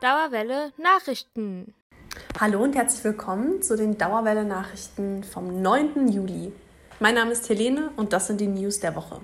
Dauerwelle Nachrichten. Hallo und herzlich willkommen zu den Dauerwelle Nachrichten vom 9. Juli. Mein Name ist Helene und das sind die News der Woche.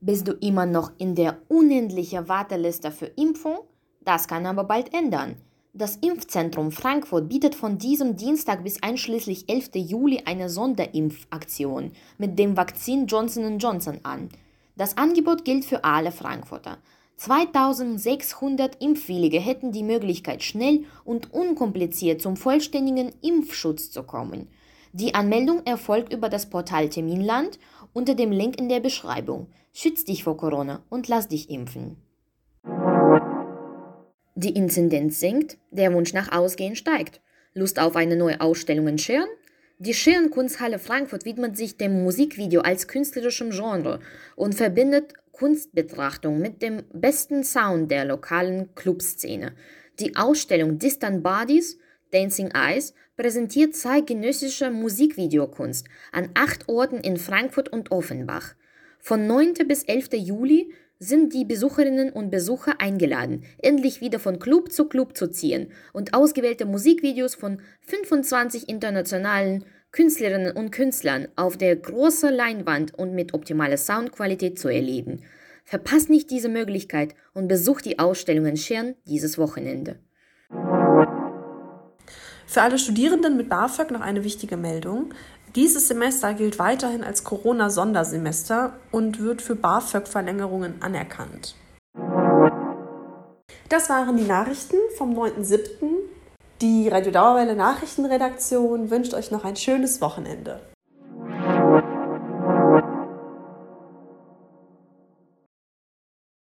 Bist du immer noch in der unendlichen Warteliste für Impfung? Das kann aber bald ändern. Das Impfzentrum Frankfurt bietet von diesem Dienstag bis einschließlich 11. Juli eine Sonderimpfaktion mit dem Vakzin Johnson Johnson an. Das Angebot gilt für alle Frankfurter. 2600 Impfwillige hätten die Möglichkeit, schnell und unkompliziert zum vollständigen Impfschutz zu kommen. Die Anmeldung erfolgt über das Portal Terminland unter dem Link in der Beschreibung. Schütz dich vor Corona und lass dich impfen. Die Inzidenz sinkt, der Wunsch nach Ausgehen steigt. Lust auf eine neue Ausstellung in Schirn? Die Schirn Kunsthalle Frankfurt widmet sich dem Musikvideo als künstlerischem Genre und verbindet Kunstbetrachtung mit dem besten Sound der lokalen Clubszene. Die Ausstellung Distant Bodies Dancing Eyes präsentiert zeitgenössische Musikvideokunst an acht Orten in Frankfurt und Offenbach. Von 9. bis 11. Juli sind die Besucherinnen und Besucher eingeladen, endlich wieder von Club zu Club zu ziehen und ausgewählte Musikvideos von 25 internationalen Künstlerinnen und Künstlern auf der großen Leinwand und mit optimaler Soundqualität zu erleben. Verpasst nicht diese Möglichkeit und besucht die Ausstellung in Schirn dieses Wochenende. Für alle Studierenden mit BAföG noch eine wichtige Meldung. Dieses Semester gilt weiterhin als Corona-Sondersemester und wird für BAföG-Verlängerungen anerkannt. Das waren die Nachrichten vom 9.7. Die Radio Dauerwelle Nachrichtenredaktion wünscht euch noch ein schönes Wochenende.